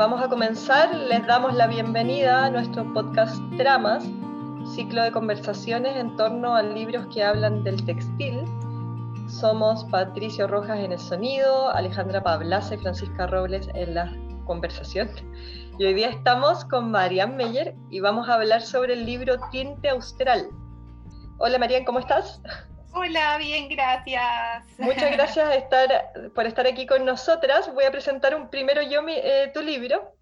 vamos a comenzar. Les damos la bienvenida a nuestro podcast Tramas, ciclo de conversaciones en torno a libros que hablan del textil. Somos Patricio Rojas en el sonido, Alejandra Pablasa y Francisca Robles en la conversación. Y hoy día estamos con Marian Meyer y vamos a hablar sobre el libro Tinte Austral. Hola Marian, ¿cómo estás? Hola, bien, gracias. Muchas gracias estar, por estar aquí con nosotras. Voy a presentar un primero yo eh, tu libro,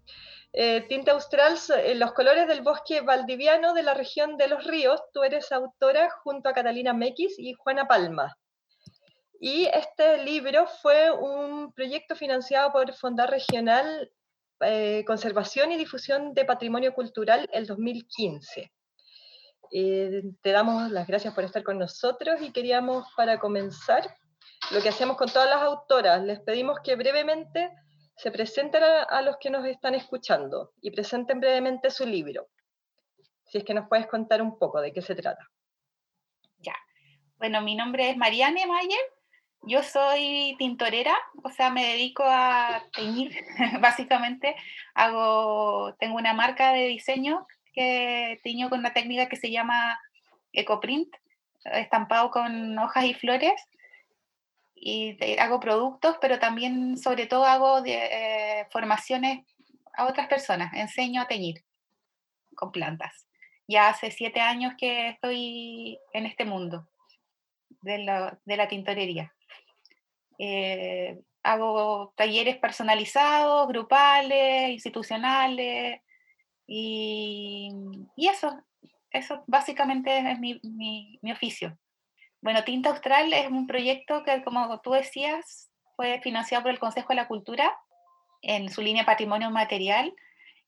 eh, Tinta Austral, eh, Los colores del bosque valdiviano de la región de los ríos. Tú eres autora junto a Catalina Mequis y Juana Palma. Y este libro fue un proyecto financiado por Fondar Regional Conservación y Difusión de Patrimonio Cultural el 2015. Eh, te damos las gracias por estar con nosotros y queríamos para comenzar lo que hacemos con todas las autoras. Les pedimos que brevemente se presenten a, los que nos están escuchando y presenten brevemente su libro. Si es que nos puedes contar un poco de qué se trata. Ya. Bueno, mi nombre es Mariane Mayer. Yo soy tintorera, o sea, me dedico a teñir, básicamente. Hago, tengo una marca de diseño que tiño con una técnica que se llama ecoprint, estampado con hojas y flores. Y hago productos, pero también, sobre todo, hago eh, formaciones a otras personas. Enseño a teñir con plantas. Ya hace siete años que estoy en este mundo de la, de la tintorería. Eh, hago talleres personalizados, grupales, institucionales, y, eso, eso básicamente es mi, mi, oficio. Bueno, Tinta Austral es un proyecto que, como tú decías, fue financiado por el Consejo de la Cultura en su línea Patrimonio Material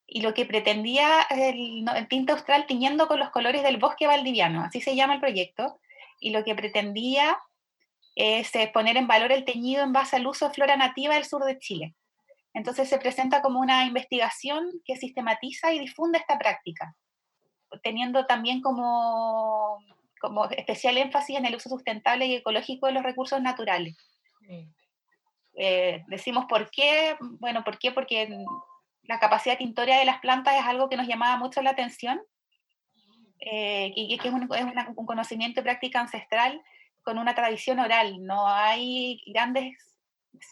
y lo que pretendía el, el, Tinta Austral tiñendo con los colores del bosque valdiviano, así se llama el proyecto, y lo que pretendía es eh, poner en valor el teñido en base al uso de flora nativa del sur de Chile. Entonces se presenta como una investigación que sistematiza y difunde esta práctica, teniendo también como, como especial énfasis en el uso sustentable y ecológico de los recursos naturales. Eh, decimos por qué, bueno, ¿por qué? Porque la capacidad tintoria de las plantas es algo que nos llamaba mucho la atención eh, y que es, un, es un conocimiento y práctica ancestral con una tradición oral. No hay grandes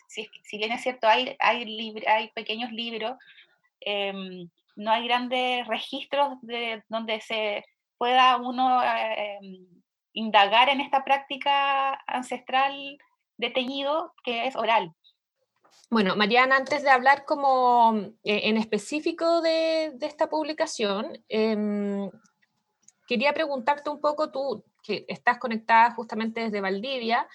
si, bien es cierto, hay, hay, hay pequeños libros, em, no hay grandes registros de, donde se pueda uno em, indagar en esta práctica ancestral de teñido que es oral. Bueno, Mariana, antes de hablar como eh, en específico de, de esta publicación, em, quería preguntarte un poco, tú que estás conectada justamente desde Valdivia,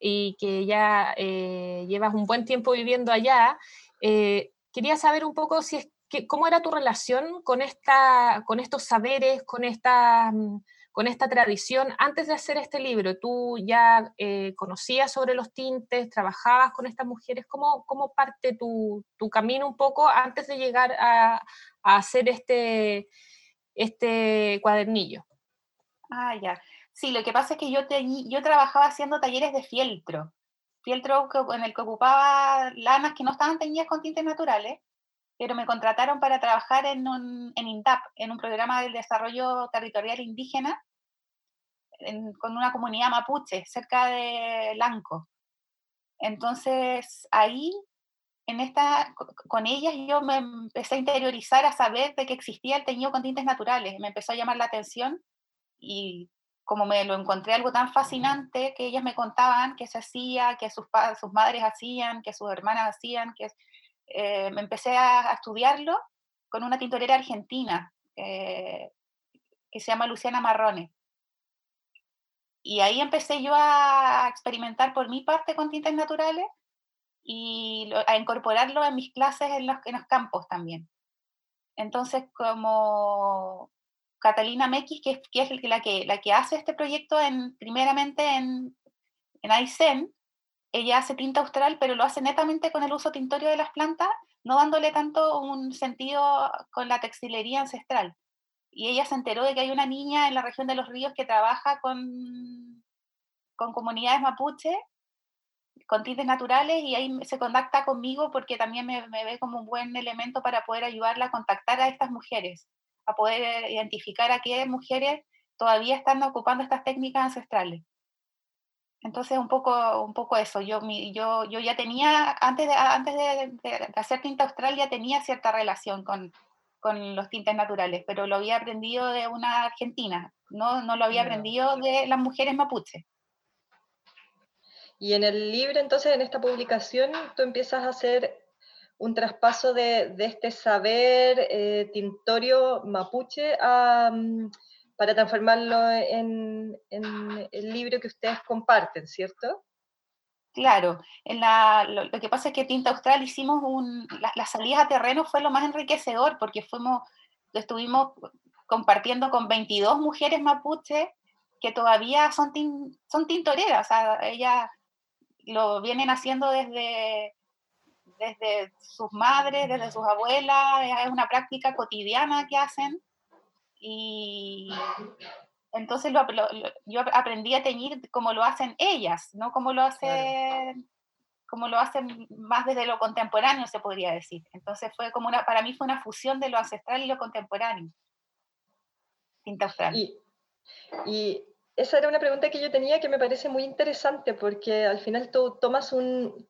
y que ya eh, llevas un buen tiempo viviendo allá, eh, quería saber un poco si es que, cómo era tu relación con, esta, con estos saberes, con esta, mm, con esta tradición antes de hacer este libro. ¿Tú ya eh, conocías sobre los tintes, trabajabas con estas mujeres? ¿Cómo, cómo parte tu, tu camino un poco antes de llegar a, a hacer este, este cuadernillo? Ah, ya. Sí, lo que pasa es que yo, yo trabajaba haciendo talleres de fieltro, fieltro en el que ocupaba lanas que no estaban teñidas con tintes naturales, pero me contrataron para trabajar en, un, en INTAP, en un programa del desarrollo territorial indígena, con una comunidad mapuche cerca de Lanco. Entonces ahí, en esta, con ellas, yo me empecé a interiorizar, a saber de que existía el teñido con tintes naturales. Me empezó a llamar la atención y como me lo encontré algo tan fascinante que ellas me contaban que se hacía, que sus, sus madres hacían, que sus hermanas hacían, que eh, me empecé a, estudiarlo con una tintorera argentina eh, que se llama Luciana Marrone. Y ahí empecé yo a experimentar por mi parte con tintes naturales y a incorporarlo en mis clases en los campos también. Entonces, como Catalina Mequis, que, es la que, hace este proyecto en, primeramente en, en ella hace tinta austral, pero lo hace netamente con el uso tintorio de las plantas, no dándole tanto un sentido con la textilería ancestral. Y ella se enteró de que hay una niña en la región de los ríos que trabaja con, comunidades mapuche, con tintes naturales y ahí se contacta conmigo porque también me, ve como un buen elemento para poder ayudarla a contactar a estas mujeres, a poder identificar a qué mujeres todavía están ocupando estas técnicas ancestrales. Entonces, un poco, un poco eso. Yo, yo, yo ya tenía, antes, de, antes de, hacer tinta austral, ya tenía cierta relación con, con, los tintes naturales, pero lo había aprendido de una argentina, no, no lo había aprendido de las mujeres mapuches. Y en el libro, entonces, en esta publicación, tú empiezas a hacer un traspaso de, este saber eh, tintorio mapuche mm, para transformarlo en, el libro que ustedes comparten, ¿cierto? Claro, lo, que pasa es que Tinta Austral hicimos un, las la salidas a terreno fue lo más enriquecedor porque fuimos, estuvimos compartiendo con 22 mujeres mapuche que todavía son, son tintoreras, o sea, ellas lo vienen haciendo desde, desde sus madres, desde sus abuelas, es una práctica cotidiana que hacen. Y entonces lo, yo aprendí a teñir como lo hacen ellas, no como lo hacen, como lo hacen más desde lo contemporáneo, se podría decir. Entonces fue como una, para mí fue una fusión de lo ancestral y lo contemporáneo. Tinta austral. Y, y esa era una pregunta que yo tenía que me parece muy interesante porque al final tú tomas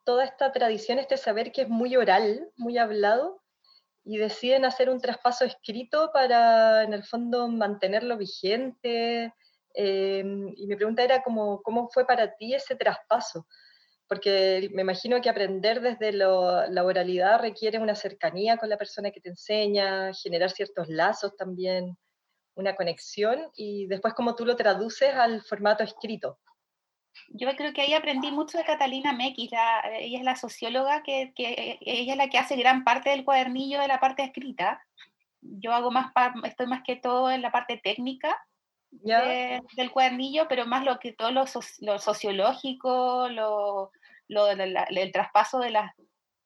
toda esta tradición, este saber que es muy oral, muy hablado, y deciden hacer un traspaso escrito para, en el fondo, mantenerlo vigente. Eh, y mi pregunta era cómo, cómo fue para ti ese traspaso, porque me imagino que aprender desde la oralidad requiere una cercanía con la persona que te enseña, generar ciertos lazos también una conexión y después cómo tú lo traduces al formato escrito. Yo creo que ahí aprendí mucho de Catalina Mequis, ella es la socióloga que, que, ella es la que hace gran parte del cuadernillo de la parte escrita. Yo hago más, estoy más que todo en la parte técnica del cuadernillo, pero más lo que todo lo, lo sociológico, lo, lo, el traspaso de las,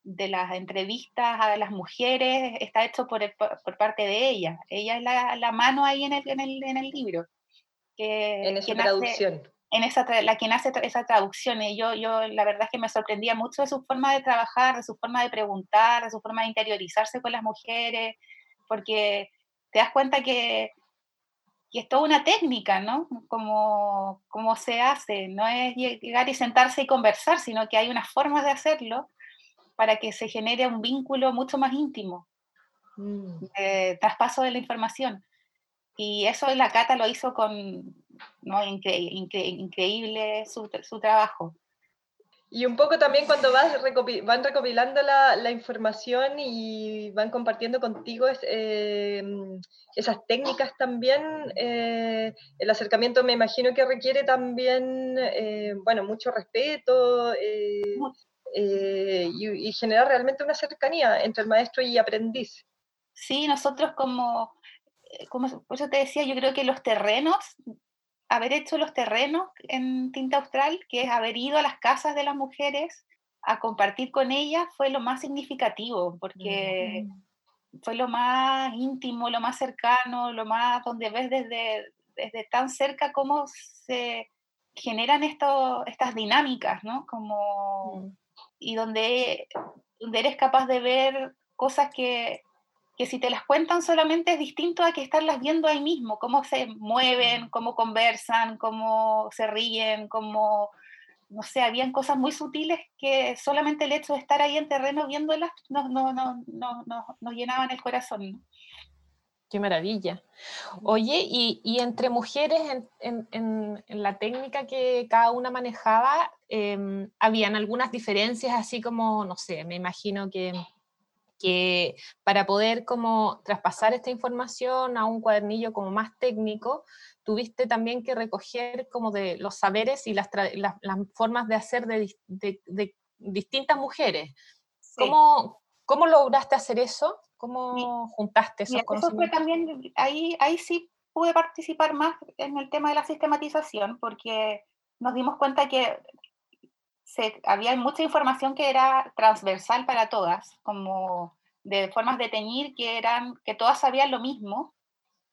de las entrevistas a las mujeres está hecho por, por parte de ella. Ella es la, la, mano ahí en el, en el, en el libro. Que, en esa traducción. en esa, la quien hace esa traducción. Y yo, yo la verdad es que me sorprendía mucho de su forma de trabajar, de su forma de preguntar, de su forma de interiorizarse con las mujeres, porque te das cuenta que, que es toda una técnica, ¿no? Como, como se hace, no es llegar y sentarse y conversar, sino que hay unas formas de hacerlo para que se genere un vínculo mucho más íntimo, mm. de traspaso de la información. Y eso la Cata lo hizo con ¿no? increíble su, su, trabajo. Y un poco también cuando vas van recopilando la, la, información y van compartiendo contigo eh, esas técnicas también, eh, el acercamiento me imagino que requiere también, eh, bueno, mucho respeto, eh, y, generar realmente una cercanía entre el maestro y aprendiz. Sí, nosotros como, eh, como, por eso te decía, yo creo que los terrenos, haber hecho los terrenos en Tinta Austral, que es haber ido a las casas de las mujeres a compartir con ellas, fue lo más significativo, porque fue lo más íntimo, lo más cercano, lo más donde ves desde, desde tan cerca cómo se generan esto, estas dinámicas, ¿no? Como... Mm y donde, donde eres capaz de ver cosas que, que si te las cuentan solamente es distinto a que estarlas viendo ahí mismo, cómo se mueven, cómo conversan, cómo se ríen, cómo, no sé, habían cosas muy sutiles que solamente el hecho de estar ahí en terreno viéndolas nos, no, no, no, nos llenaban el corazón. Qué maravilla. Oye, y, y entre mujeres en, en, en, la técnica que cada una manejaba, eh, habían algunas diferencias, así como, no sé, me imagino que, que para poder como traspasar esta información a un cuadernillo como más técnico, tuviste también que recoger como de los saberes y las, las, las formas de hacer de, de, de distintas mujeres. ¿Cómo, ¿Cómo lograste hacer eso? ¿Cómo juntaste esos Eso fue también, ahí, ahí sí pude participar más en el tema de la sistematización, porque nos dimos cuenta que se, había mucha información que era transversal para todas, como de formas de teñir que eran, que todas sabían lo mismo,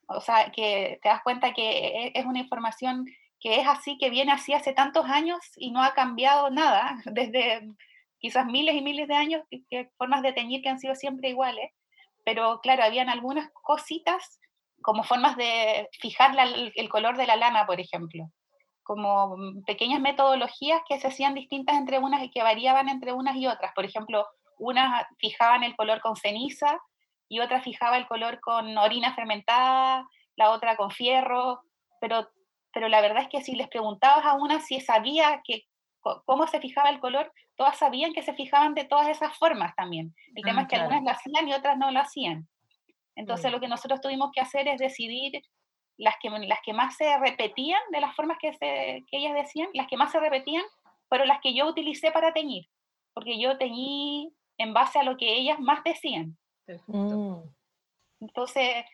o sea, que te das cuenta que e, es una información que es así, que viene así hace tantos años y no ha cambiado nada, desde quizás miles y miles de años, que, formas de teñir que han sido siempre iguales, pero claro, habían algunas cositas como formas de fijar el, color de la lana, por ejemplo, como pequeñas metodologías que se hacían distintas entre unas y que variaban entre unas y otras. Por ejemplo, unas fijaban el color con ceniza y otras fijaba el color con orina fermentada, la otra con fierro, pero, pero la verdad es que si les preguntabas a una si sabía que, cómo se fijaba el color, todas sabían que se fijaban de todas esas formas también. El tema ah, es que algunas lo hacían y otras no lo hacían. Entonces mm. lo que nosotros tuvimos que hacer es decidir las que, las que más se repetían de las formas que, se, que ellas decían, las que más se repetían fueron las que yo utilicé para teñir, porque yo teñí en base a lo que ellas más decían. Mm. Entonces,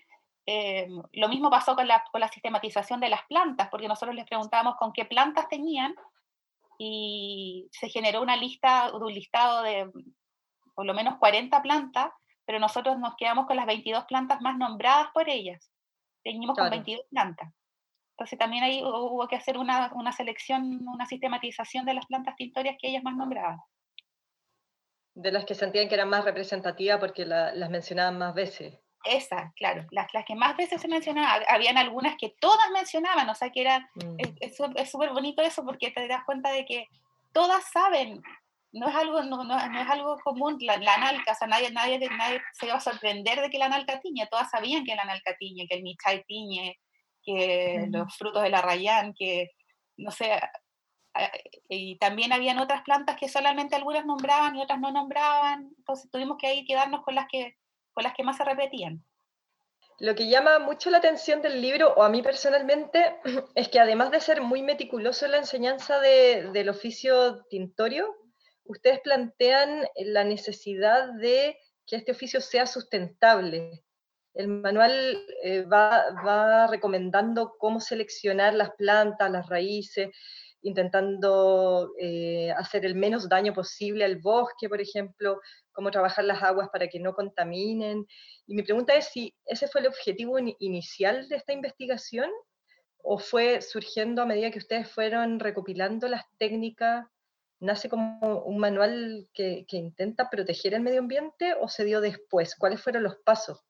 eh, lo mismo pasó con la, con la sistematización de las plantas, porque nosotros les preguntábamos con qué plantas tenían y se generó una lista, un listado de por lo menos 40 plantas, pero nosotros nos quedamos con las 22 plantas más nombradas por ellas. Teníamos con 22 plantas. Entonces también ahí hubo que hacer una, una, selección, una sistematización de las plantas tintorias que ellas más nombraban. De las que sentían que eran más representativas porque las mencionaban más veces. Esas, claro, las, las que más veces se mencionaban, habían algunas que todas mencionaban, o sea que era, mm. es súper bonito eso porque te das cuenta de que todas saben, no es algo, no, no, es algo común, la, la nalca, o sea, nadie, nadie, nadie se iba a sorprender de que la nalca tiñe, todas sabían que la nalca tiñe, que el michay tiñe, que los frutos de la rayán, que, no sé, y también habían otras plantas que solamente algunas nombraban y otras no nombraban, entonces tuvimos que ahí quedarnos con las que las que más se repetían. Lo que llama mucho la atención del libro, o a mí personalmente, es que además de ser muy meticuloso en la enseñanza del oficio tintorio, ustedes plantean la necesidad de que este oficio sea sustentable. El manual eh, va, va, recomendando cómo seleccionar las plantas, las raíces, intentando eh, hacer el menos daño posible al bosque, por ejemplo, cómo trabajar las aguas para que no contaminen. Y mi pregunta es si ese fue el objetivo inicial de esta investigación o fue surgiendo a medida que ustedes fueron recopilando las técnicas, nace como un manual que, que intenta proteger el medio ambiente o se dio después? ¿Cuáles fueron los pasos?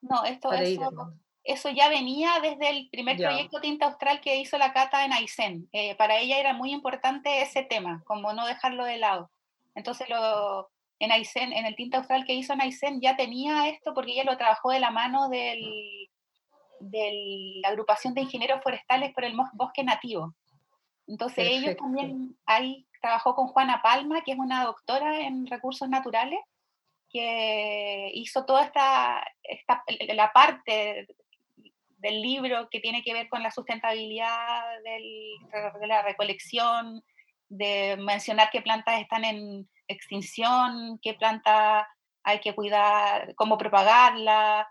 No, esto, es eso ya venía desde el primer proyecto Tinta Austral que hizo la Cata en Aysén. Eh, para ella era muy importante ese tema, como no dejarlo de lado. Entonces, lo, en Aysén, en el Tinta Austral que hizo en Aysén, ya tenía esto porque ella lo trabajó de la mano del, de la agrupación de ingenieros forestales por el bosque nativo. Entonces, ellos también ahí trabajó con Juana Palma, que es una doctora en recursos naturales, que hizo toda esta, esta la parte del libro que tiene que ver con la sustentabilidad de la recolección, de mencionar qué plantas están en extinción, qué planta hay que cuidar, cómo propagarla,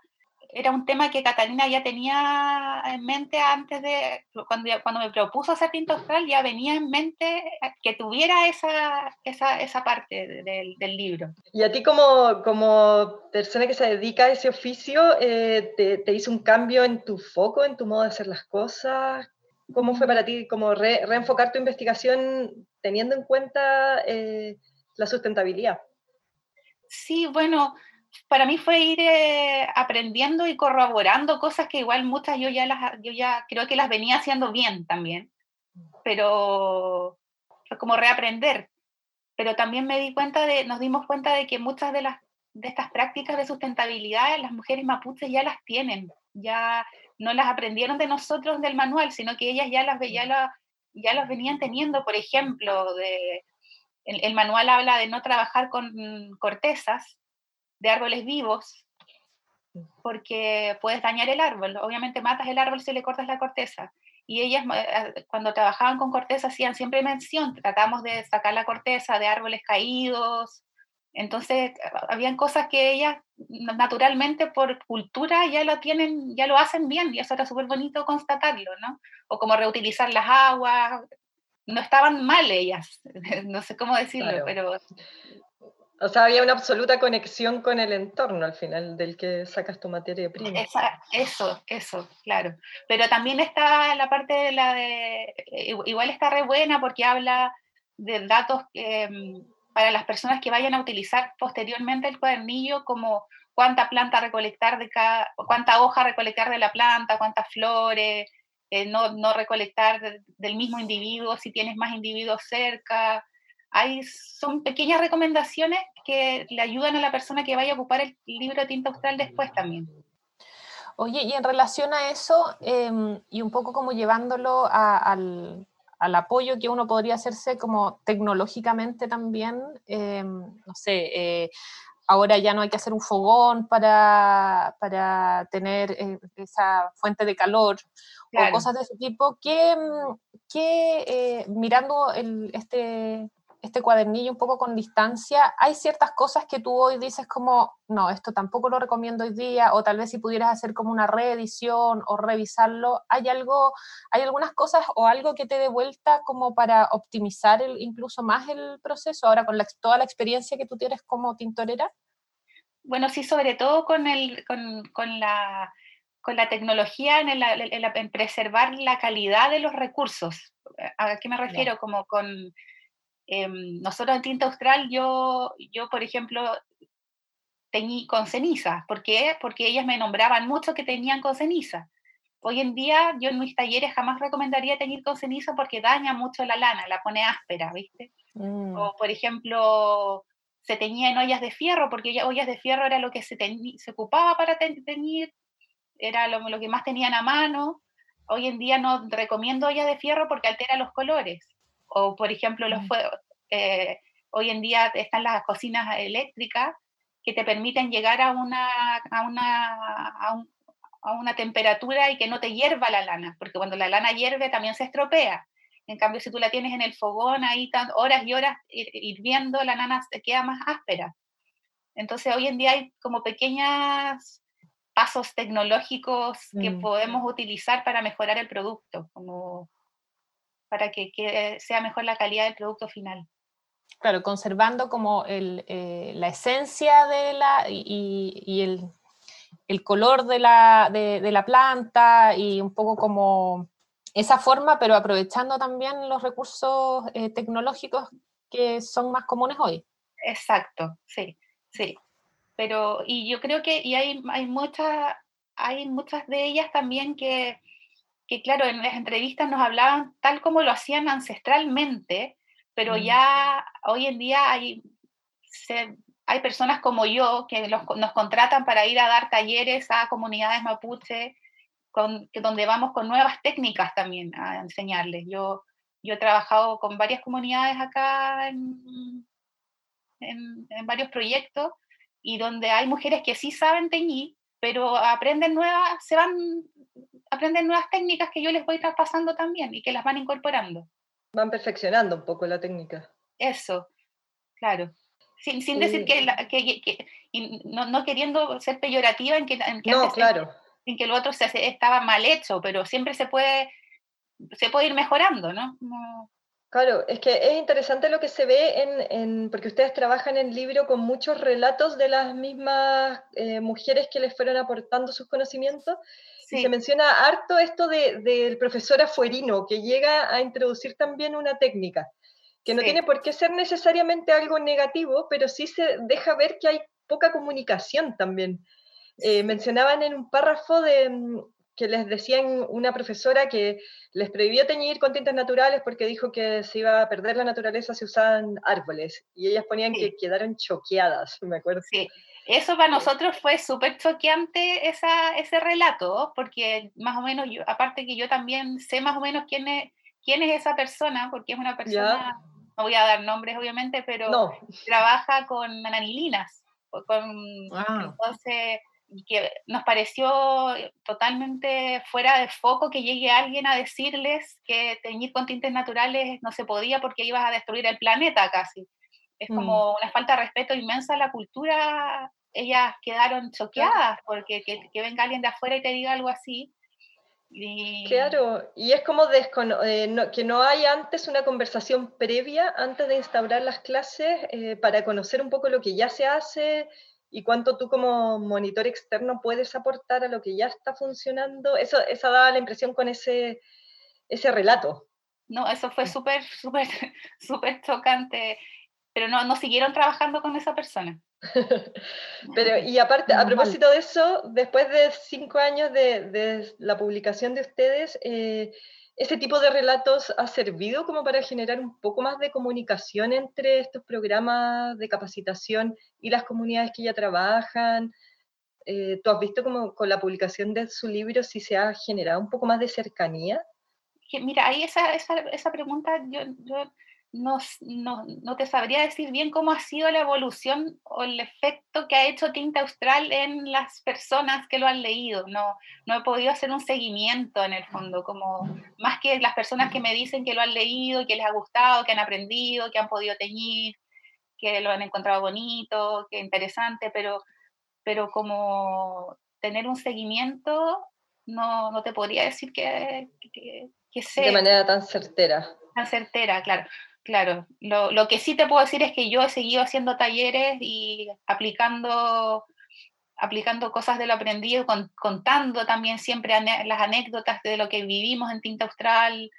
era un tema que Catalina ya tenía en mente antes de, cuando, cuando me propuso hacer tinta austral, ya venía en mente que tuviera esa, esa, esa parte del, libro. Y a ti como, como persona que se dedica a ese oficio, eh, te, te, hizo un cambio en tu foco, en tu modo de hacer las cosas? ¿Cómo fue para ti como reenfocar tu investigación teniendo en cuenta eh, la sustentabilidad? Sí, bueno, para mí fue ir eh, aprendiendo y corroborando cosas que igual muchas yo ya las yo ya creo que las venía haciendo bien también pero fue como reaprender pero también me di cuenta de nos dimos cuenta de que muchas de las de estas prácticas de sustentabilidad las mujeres mapuches ya las tienen ya no las aprendieron de nosotros del manual sino que ellas ya las ya, ya las venían teniendo por ejemplo de el manual habla de no trabajar con cortezas de árboles vivos, porque puedes dañar el árbol. Obviamente matas el árbol si le cortas la corteza. Y ellas, eh, cuando trabajaban con corteza, hacían siempre mención, tratamos de sacar la corteza de árboles caídos. Entonces, habían cosas que ellas naturalmente por cultura ya lo tienen, ya lo hacen bien, y eso era súper bonito constatarlo, ¿no? O como reutilizar las aguas, no estaban mal ellas, no sé cómo decirlo, pero O sea, había una absoluta conexión con el entorno al final del que sacas tu materia prima. eso, eso, claro. Pero también está la parte de la de, igual está re buena porque habla de datos em, para las personas que vayan a utilizar posteriormente el cuadernillo como cuánta planta recolectar de cada, cuánta hoja recolectar de la planta, cuántas flores, eh, no, no, recolectar del mismo individuo si tienes más individuos cerca, hay, son pequeñas recomendaciones que le ayudan a la persona que vaya a ocupar el libro de tinta austral después también. Oye, y en relación a eso, em, y un poco como llevándolo al, al, apoyo que uno podría hacerse como tecnológicamente también, em, no sé, eh, ahora ya no hay que hacer un fogón para, para tener eh, esa fuente de calor o cosas de ese tipo, que, que eh, mirando el, este, este cuadernillo un poco con distancia, hay ciertas cosas que tú hoy dices como, no, esto tampoco lo recomiendo hoy día, o tal vez si pudieras hacer como una reedición o revisarlo, ¿hay algo, hay algunas cosas o algo que te dé vuelta como para optimizar el, incluso más el proceso ahora con toda la experiencia que tú tienes como tintorera? Bueno, sí, sobre todo con, el, con, la, con la tecnología en, en, preservar la calidad de los recursos. ¿A qué me refiero? Como con Em, nosotros en Tinta Austral, yo, yo por ejemplo, teñí con ceniza. ¿Por qué? Porque ellas me nombraban mucho que tenían con ceniza. Hoy en día, yo en mis talleres jamás recomendaría teñir con ceniza porque daña mucho la lana, la pone áspera, ¿viste? Mm. O, por ejemplo, se teñía en ollas de fierro, porque ollas de fierro era lo que se, se ocupaba para teñir, era lo, lo, que más tenían a mano. Hoy en día no recomiendo ollas de fierro porque altera los colores. O, por ejemplo, los mm. eh, hoy en día están las cocinas eléctricas que te permiten llegar a una, a una, a, una temperatura y que no te hierva la lana, porque cuando la lana hierve también se estropea. En cambio, si tú la tienes en el fogón ahí horas y horas hirviendo, la lana se queda más áspera. Entonces, hoy en día hay como pequeños pasos tecnológicos que mm. podemos utilizar para mejorar el producto, como para que, sea mejor la calidad del producto final. Claro, conservando como eh, la esencia de la y, el, color de la, de, la, planta y un poco como esa forma, pero aprovechando también los recursos eh, tecnológicos que son más comunes hoy. Exacto, sí, sí. Pero, y yo creo que y hay, hay, muchas, hay muchas de ellas también que, que claro, en las entrevistas nos hablaban tal como lo hacían ancestralmente, pero mm. ya hoy en día hay, hay personas como yo que nos contratan para ir a dar talleres a comunidades mapuche, con, donde vamos con nuevas técnicas también a enseñarles. Yo, yo he trabajado con varias comunidades acá en, en, en varios proyectos y donde hay mujeres que sí saben teñir, pero aprenden nuevas, se van aprenden nuevas técnicas que yo les voy traspasando también y que las van incorporando. Van perfeccionando un poco la técnica. Eso, claro. Sin, sin decir que, que, no, no, queriendo ser peyorativa en que, en que, no, claro. en que lo otro se estaba mal hecho, pero siempre se puede, se puede ir mejorando, ¿no? Claro, es que es interesante lo que se ve en, en, porque ustedes trabajan en el libro con muchos relatos de las mismas eh, mujeres que les fueron aportando sus conocimientos. Se menciona harto esto del profesor afuerino, que llega a introducir también una técnica, que no tiene por qué ser necesariamente algo negativo, pero sí se deja ver que hay poca comunicación también. Eh, mencionaban en un párrafo de, que les decían una profesora que les prohibió teñir con tintes naturales porque dijo que se iba a perder la naturaleza si usaban árboles. Y ellas ponían que quedaron choqueadas, me acuerdo. Sí, eso para nosotros fue súper choqueante esa, ese relato, porque más o menos, yo, aparte que yo también sé más o menos quién es, quién es esa persona, porque es una persona, no voy a dar nombres obviamente, pero trabaja con ananilinas. Con, ah. Entonces, que nos pareció totalmente fuera de foco que llegue alguien a decirles que teñir con tintes naturales no se podía porque ibas a destruir el planeta casi. Es mm. como una falta de respeto inmensa a la cultura. Ellas quedaron choqueadas porque que, venga alguien de afuera y te diga algo así. Claro, y es como eh, que no hay antes una conversación previa antes de instaurar las clases eh, para conocer un poco lo que ya se hace y cuánto tú como monitor externo puedes aportar a lo que ya está funcionando. Eso, esa daba la impresión con ese, ese relato. No, eso fue súper, súper, súper chocante, pero no, no siguieron trabajando con esa persona. Pero, y aparte, a propósito de eso, después de cinco años de, la publicación de ustedes, eh, ¿ese tipo de relatos ha servido como para generar un poco más de comunicación entre estos programas de capacitación y las comunidades que ya trabajan? Eh, ¿Tú has visto como con la publicación de su libro si se ha generado un poco más de cercanía? Mira, ahí esa, esa, esa pregunta yo, yo no, no, te sabría decir bien cómo ha sido la evolución o el efecto que ha hecho Tinta Austral en las personas que lo han leído. No, no he podido hacer un seguimiento en el fondo, como más que las personas que me dicen que lo han leído, que les ha gustado, que han aprendido, que han podido teñir, que lo han encontrado bonito, que interesante, pero, pero como tener un seguimiento, no, no te podría decir que, que, que sea. De manera tan certera. Tan certera, claro. Claro, lo, lo, que sí te puedo decir es que yo he seguido haciendo talleres y aplicando, aplicando cosas de lo aprendido, contando también siempre las anécdotas de lo que vivimos en Tinta Austral,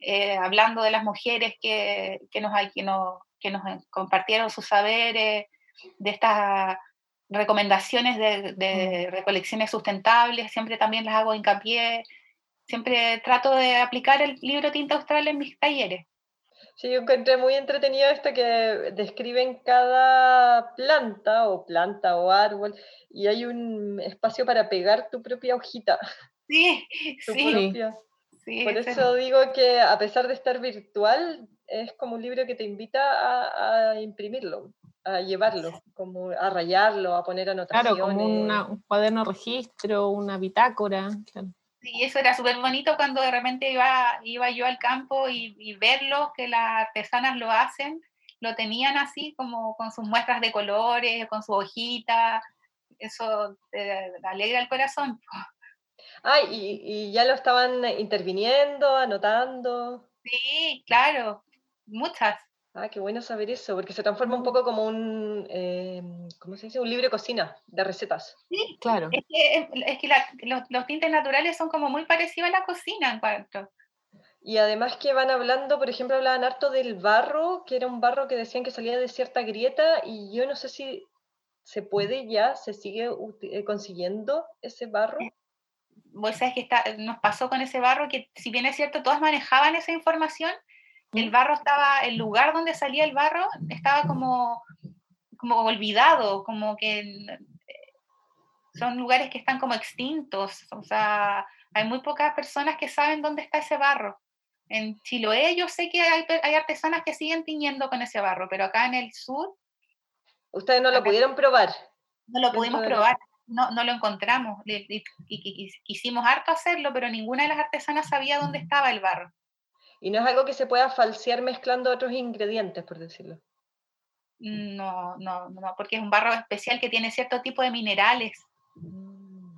eh, hablando de las mujeres que, que, nos, que, nos, que nos compartieron sus saberes, de estas recomendaciones de, de recolecciones sustentables, siempre también las hago hincapié, siempre trato de aplicar el libro Tinta Austral en mis talleres. Sí, yo encontré muy entretenido esto que describen cada planta o planta o árbol y hay un espacio para pegar tu propia hojita. Sí, sí. Por eso digo que a pesar de estar virtual, es como un libro que te invita a, imprimirlo, a llevarlo, como a rayarlo, a poner anotaciones. Claro, como un cuaderno registro, una bitácora. Claro. Sí, eso era súper bonito cuando de repente iba, iba yo al campo y, verlo, que las artesanas lo hacen, lo tenían así como con sus muestras de colores, con su hojita, eso te, alegra el corazón. Ah, y, ya lo estaban interviniendo, anotando. Sí, claro, muchas. Ah, qué bueno saber eso, porque se transforma un poco como un, eh, ¿cómo se dice? Un libro de cocina, de recetas. Sí, claro. Es que, es que los, tintes naturales son como muy parecidos a la cocina en cuanto. Y además que van hablando, por ejemplo, hablaban harto del barro, que era un barro que decían que salía de cierta grieta, y yo no sé si se puede ya, se sigue eh, consiguiendo ese barro. Vos sabés que está, nos pasó con ese barro, que si bien es cierto, todas manejaban esa información, el barro estaba, el lugar donde salía el barro estaba como, como olvidado, como que eh, son lugares que están como extintos, o sea, hay muy pocas personas que saben dónde está ese barro. En Chiloé yo sé que hay, hay artesanas que siguen tiñendo con ese barro, pero acá en el sur... Ustedes no lo pudieron probar. No lo pudimos probar, no, no lo encontramos. Y, quisimos harto hacerlo, pero ninguna de las artesanas sabía dónde estaba el barro. Y no es algo que se pueda falsear mezclando otros ingredientes, por decirlo. No, no, no, porque es un barro especial que tiene cierto tipo de minerales. Mm.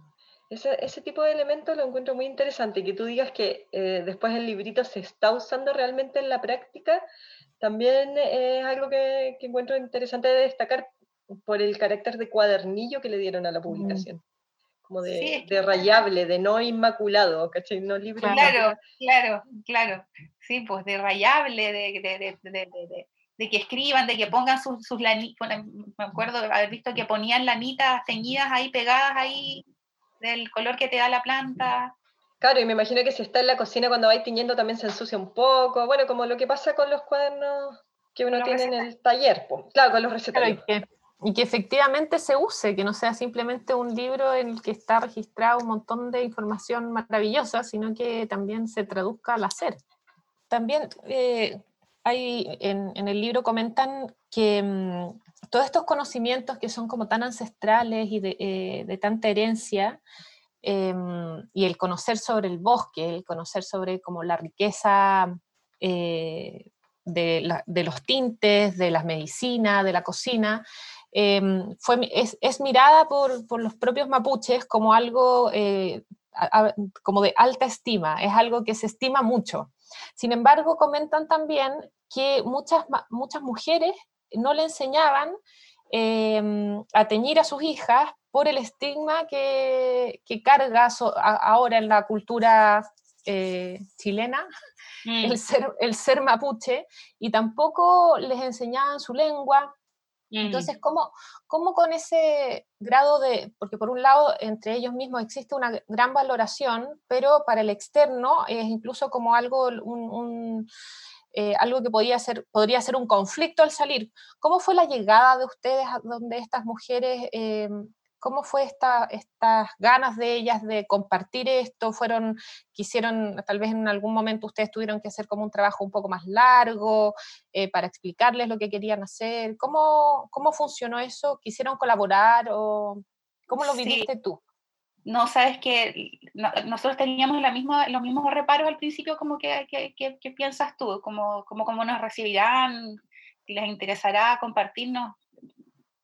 Ese, ese tipo de elementos lo encuentro muy interesante. Y que tú digas que eh, después el librito se está usando realmente en la práctica, también es algo que, que encuentro interesante de destacar por el carácter de cuadernillo que le dieron a la publicación como de, de, rayable, de no inmaculado, ¿cachai? No libre. Claro, claro, claro. Sí, pues de rayable, de, de, que escriban, de que pongan sus, sus lanitas. Me acuerdo de haber visto que ponían lanitas teñidas ahí, pegadas ahí, del color que te da la planta. Claro, y me imagino que si está en la cocina cuando vais tiñendo también se ensucia un poco. Bueno, como lo que pasa con los cuadernos que uno tiene en el taller, pues. claro, con los recetarios y que efectivamente se use, que no sea simplemente un libro en el que está registrado un montón de información maravillosa, sino que también se traduzca al hacer. También eh, hay, en, el libro comentan que mm, todos estos conocimientos que son como tan ancestrales y de, eh, tanta herencia, em, y el conocer sobre el bosque, el conocer sobre como la riqueza eh, de, de, los tintes, de las medicinas, de la cocina, Em, fue, es, mirada por, los propios mapuches como algo eh, como de alta estima, es algo que se estima mucho. Sin embargo, comentan también que muchas, muchas mujeres no le enseñaban em, a teñir a sus hijas por el estigma que, carga ahora en la cultura eh, chilena el, mm. ser, el ser mapuche y tampoco les enseñaban su lengua. Entonces, ¿cómo, ¿cómo, con ese grado de, porque por un lado entre ellos mismos existe una gran valoración, pero para el externo es incluso como algo, un, eh, algo que podía ser, podría ser un conflicto al salir. ¿Cómo fue la llegada de ustedes a donde estas mujeres eh, ¿Cómo fue esta, estas ganas de ellas de compartir esto? ¿Fueron, quisieron, tal vez en algún momento ustedes tuvieron que hacer como un trabajo un poco más largo eh, para explicarles lo que querían hacer? ¿Cómo, ¿Cómo funcionó eso? ¿Quisieron colaborar o cómo lo viviste tú? No, sabes que nosotros teníamos la misma, los mismos reparos al principio, como que, que, piensas tú, como, como cómo nos recibirán, si les interesará compartirnos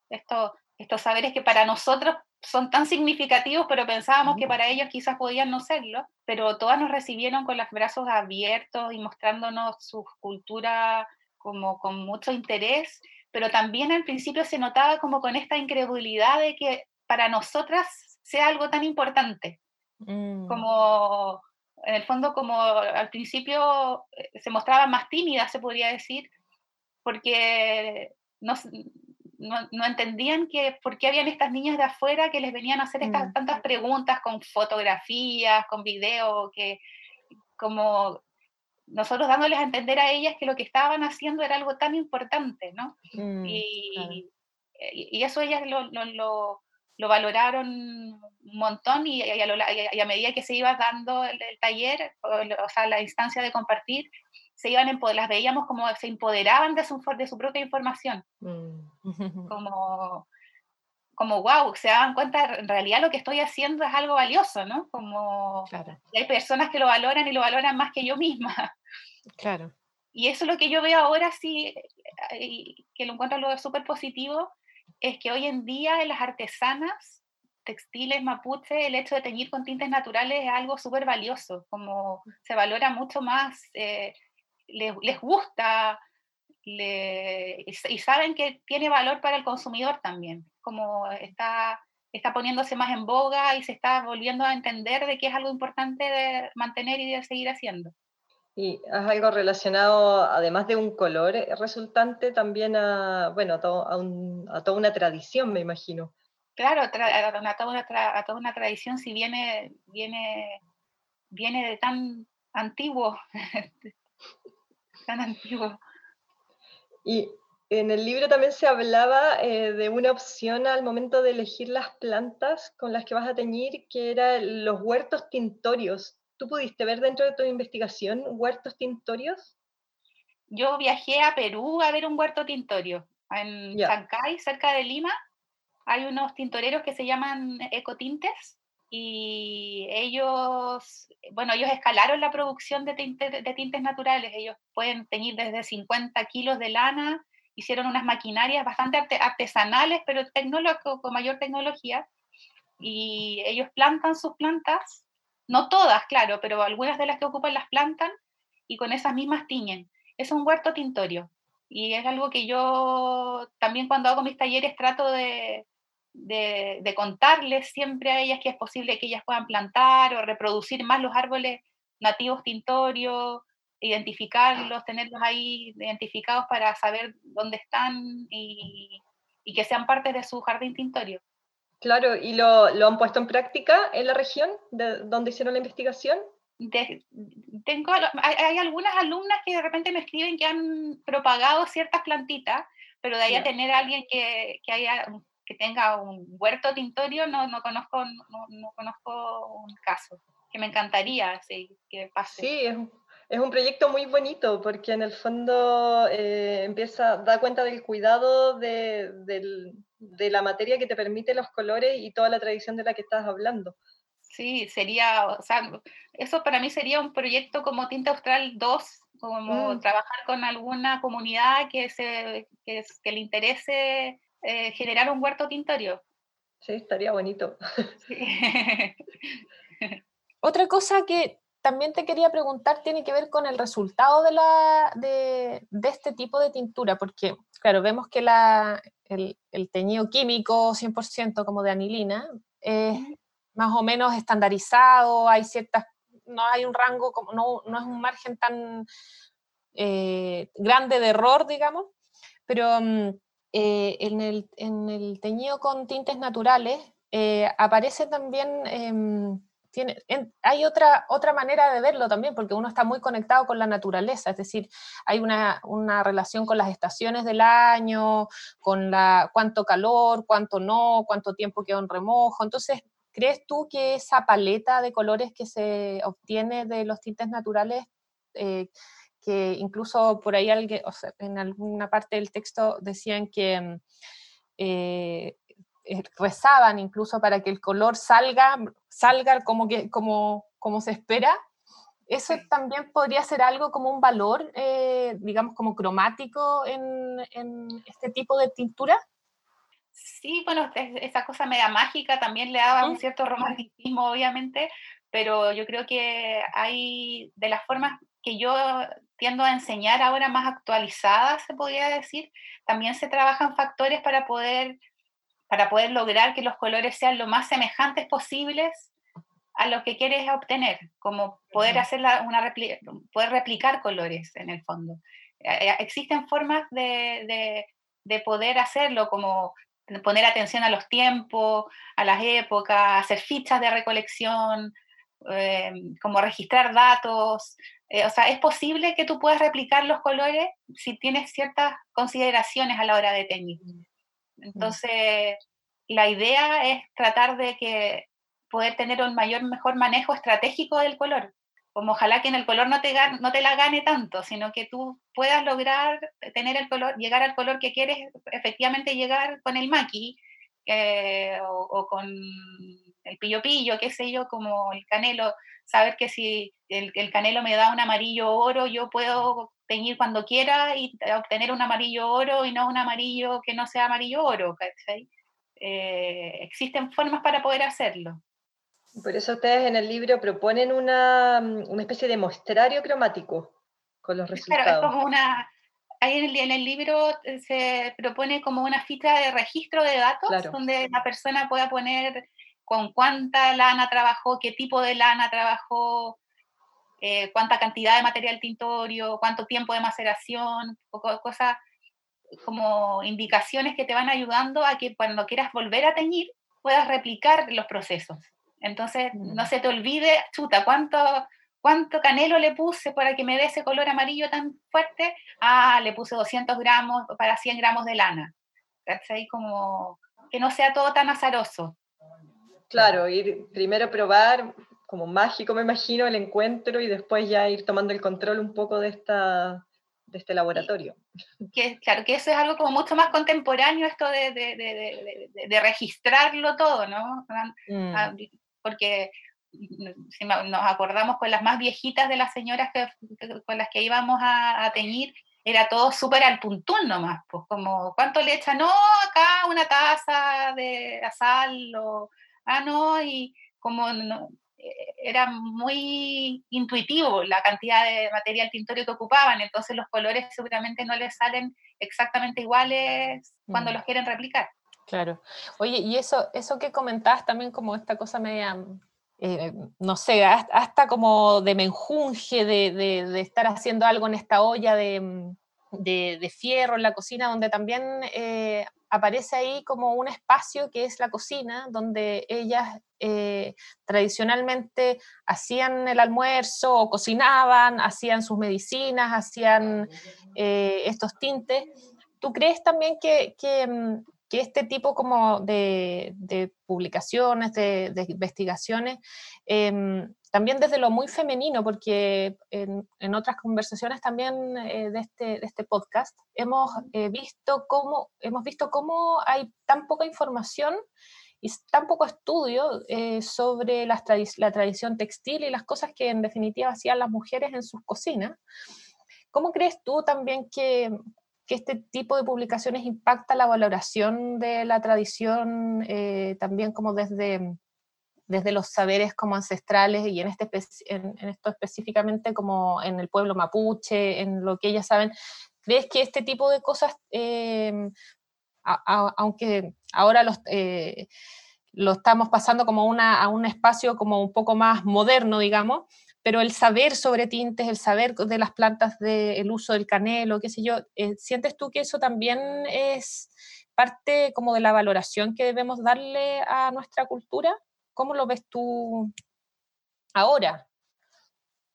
esto estos saberes que para nosotros son tan significativos, pero pensábamos que para ellos quizás podían no serlo, pero todas nos recibieron con los brazos abiertos y mostrándonos su cultura como con mucho interés, pero también al principio se notaba como con esta incredulidad de que para nosotras sea algo tan importante, mm. como en el fondo como al principio eh, se mostraba más tímida, se podría decir, porque no, no, entendían que, por qué habían estas niñas de afuera que les venían a hacer estas mm. tantas preguntas con fotografías, con video, que como nosotros dándoles a entender a ellas que lo que estaban haciendo era algo tan importante, ¿no? Mm, y, y, eso ellas lo, lo, lo, valoraron un montón y, a, medida que se iba dando el, el taller, o, sea, la instancia de compartir, se iban las veíamos como se empoderaban de su, de su propia información. Mm. Como, como, wow, se daban cuenta, en realidad lo que estoy haciendo es algo valioso, ¿no? Como hay personas que lo valoran y lo valoran más que yo misma. Claro. Y eso es lo que yo veo ahora, sí, que lo encuentro algo súper positivo, es que hoy en día en las artesanas textiles mapuche, el hecho de teñir con tintes naturales es algo súper valioso, como se valora mucho más eh, les, gusta y, saben que tiene valor para el consumidor también, como está, está poniéndose más en boga y se está volviendo a entender de que es algo importante de mantener y de seguir haciendo. Y es algo relacionado, además de un color resultante, también a, bueno, a, a, toda una tradición, me imagino. Claro, a, toda una a toda una tradición, si viene, viene, viene de tan antiguo, tan antiguo. Y en el libro también se hablaba eh, de una opción al momento de elegir las plantas con las que vas a teñir, que eran los huertos tintorios. ¿Tú pudiste ver dentro de tu investigación huertos tintorios? Yo viajé a Perú a ver un huerto tintorio. En Chancay, cerca de Lima, hay unos tintoreros que se llaman ecotintes y ellos, bueno, ellos escalaron la producción de, de tintes naturales, ellos pueden teñir desde 50 kilos de lana, hicieron unas maquinarias bastante artesanales, pero con mayor tecnología, y ellos plantan sus plantas, no todas, claro, pero algunas de las que ocupan las plantan y con esas mismas tiñen. Es un huerto tintorio y es algo que yo también cuando hago mis talleres trato de, de, contarles siempre a ellas que es posible que ellas puedan plantar o reproducir más los árboles nativos tintorios, identificarlos, tenerlos ahí identificados para saber dónde están y, que sean parte de su jardín tintorio. Claro, ¿y lo, han puesto en práctica en la región de donde hicieron la investigación? tengo, hay, algunas alumnas que de repente me escriben que han propagado ciertas plantitas, pero de ahí a tener a alguien que, que haya que tenga un huerto tintorio, no, no, conozco, no, conozco un caso, que me encantaría sí, que pase. Sí, es, es, un proyecto muy bonito porque en el fondo eh, empieza, da cuenta del cuidado de, de la materia que te permite los colores y toda la tradición de la que estás hablando. Sí, sería, o sea, eso para mí sería un proyecto como Tinta Austral 2, como mm. trabajar con alguna comunidad que, se, que, que le interese eh, generar un huerto tintorio. Sí, estaría bonito. otra cosa que también te quería preguntar tiene que ver con el resultado de, la, de, este tipo de tintura, porque, claro, vemos que la, el, teñido químico 100% como de anilina es más o menos estandarizado, hay ciertas, no hay un rango, como, no, no es un margen tan eh, grande de error, digamos, pero mm, eh, en, el, teñido con tintes naturales eh, aparece también em, hay otra, otra manera de verlo también, porque uno está muy conectado con la naturaleza, es decir, hay una, relación con las estaciones del año, con la, cuánto calor, cuánto no, cuánto tiempo quedó en remojo. Entonces, ¿crees tú que esa paleta de colores que se obtiene de los tintes naturales, eh, que incluso por ahí alguien, en alguna parte del texto decían que... Eh, eh, rezaban incluso para que el color salga, salga como, que, como, como se espera, eso también podría ser algo como un valor, eh, digamos, como cromático en, este tipo de tintura. Sí, bueno, esa cosa media mágica también le daba un cierto romanticismo, obviamente, pero yo creo que hay de las formas que yo tiendo a enseñar ahora más actualizadas, se podría decir, también se trabajan factores para poder para poder lograr que los colores sean lo más semejantes posibles a lo que quieres obtener, como poder hacer una poder replicar colores en el fondo. Eh, eh, existen formas de, poder hacerlo, como poner atención a los tiempos, a las épocas, hacer fichas de recolección, eh, como registrar datos. O sea, es posible que tú puedas replicar los colores si tienes ciertas consideraciones a la hora de teñir. Entonces, la idea es tratar de que poder tener un mayor, mejor manejo estratégico del color. Como ojalá que en el color no te, no te la gane tanto, sino que tú puedas lograr tener el color, llegar al color que quieres efectivamente llegar con el maqui eh, o, con el pillo pillo, qué sé yo, como el canelo, saber que si el, el, canelo me da un amarillo oro, yo puedo teñir cuando quiera y obtener un amarillo oro y no un amarillo que no sea amarillo oro, eh, existen formas para poder hacerlo. Por eso ustedes en el libro proponen una, una especie de muestrario cromático con los resultados. Claro, es como una, ahí en el, en el, libro eh, se propone como una ficha de registro de datos donde la persona pueda poner con cuánta lana trabajó, qué tipo de lana trabajó, eh, cuánta cantidad de material tintorio, cuánto tiempo de maceración, cosas como indicaciones que te van ayudando a que cuando quieras volver a teñir puedas replicar los procesos. Entonces, no mm. se te olvide, chuta, ¿cuánto, cuánto canelo le puse para que me dé ese color amarillo tan fuerte? Ah, le puse 200 gramos para 100 gramos de lana. ¿Cachai? Como que no sea todo tan azaroso. Claro, ir primero probar como mágico, me imagino, el encuentro y después ya ir tomando el control un poco de esta de este laboratorio. Que, claro, que eso es algo como mucho más contemporáneo, esto de, de, de, de registrarlo todo, ¿no? Mm. Ah, porque si nos acordamos con las más viejitas de las señoras que, con las que íbamos a, teñir, era todo súper al puntún nomás, pues como, ¿cuánto le echan? No, acá una taza de sal, o, ah, no, y como no, era muy intuitivo la cantidad de material tintorio que ocupaban, entonces los colores seguramente no les salen exactamente iguales cuando mm. los quieren replicar. Claro. Oye, y eso, eso que comentás también como esta cosa media, eh, no sé, hasta como de menjunje, de, de, estar haciendo algo en esta olla de, de fierro en la cocina, donde también eh, aparece ahí como un espacio que es la cocina, donde ellas eh, tradicionalmente hacían el almuerzo o cocinaban, hacían sus medicinas, hacían eh, estos tintes. ¿Tú crees también que, mm, este tipo como de, publicaciones, de, investigaciones, em, también desde lo muy femenino, porque en, otras conversaciones también eh, de, este, de, este, podcast hemos, eh, visto cómo, hemos visto cómo hay tan poca información y tan poco estudio eh, sobre la, tradición textil y las cosas que en definitiva hacían las mujeres en sus cocinas. ¿Cómo crees tú también que, que este tipo de publicaciones impacta la valoración de la tradición también como desde desde los saberes como ancestrales y en, este, en, esto específicamente como en el pueblo mapuche, en lo que ellas saben, ¿crees que este tipo de cosas, em, aunque ahora los, eh, lo estamos pasando como una, a un espacio como un poco más moderno, digamos, pero el saber sobre tintes, el saber de las plantas, del uso del canelo, qué sé yo, eh, ¿sientes tú que eso también es parte como de la valoración que debemos darle a nuestra cultura? ¿Cómo lo ves tú ahora?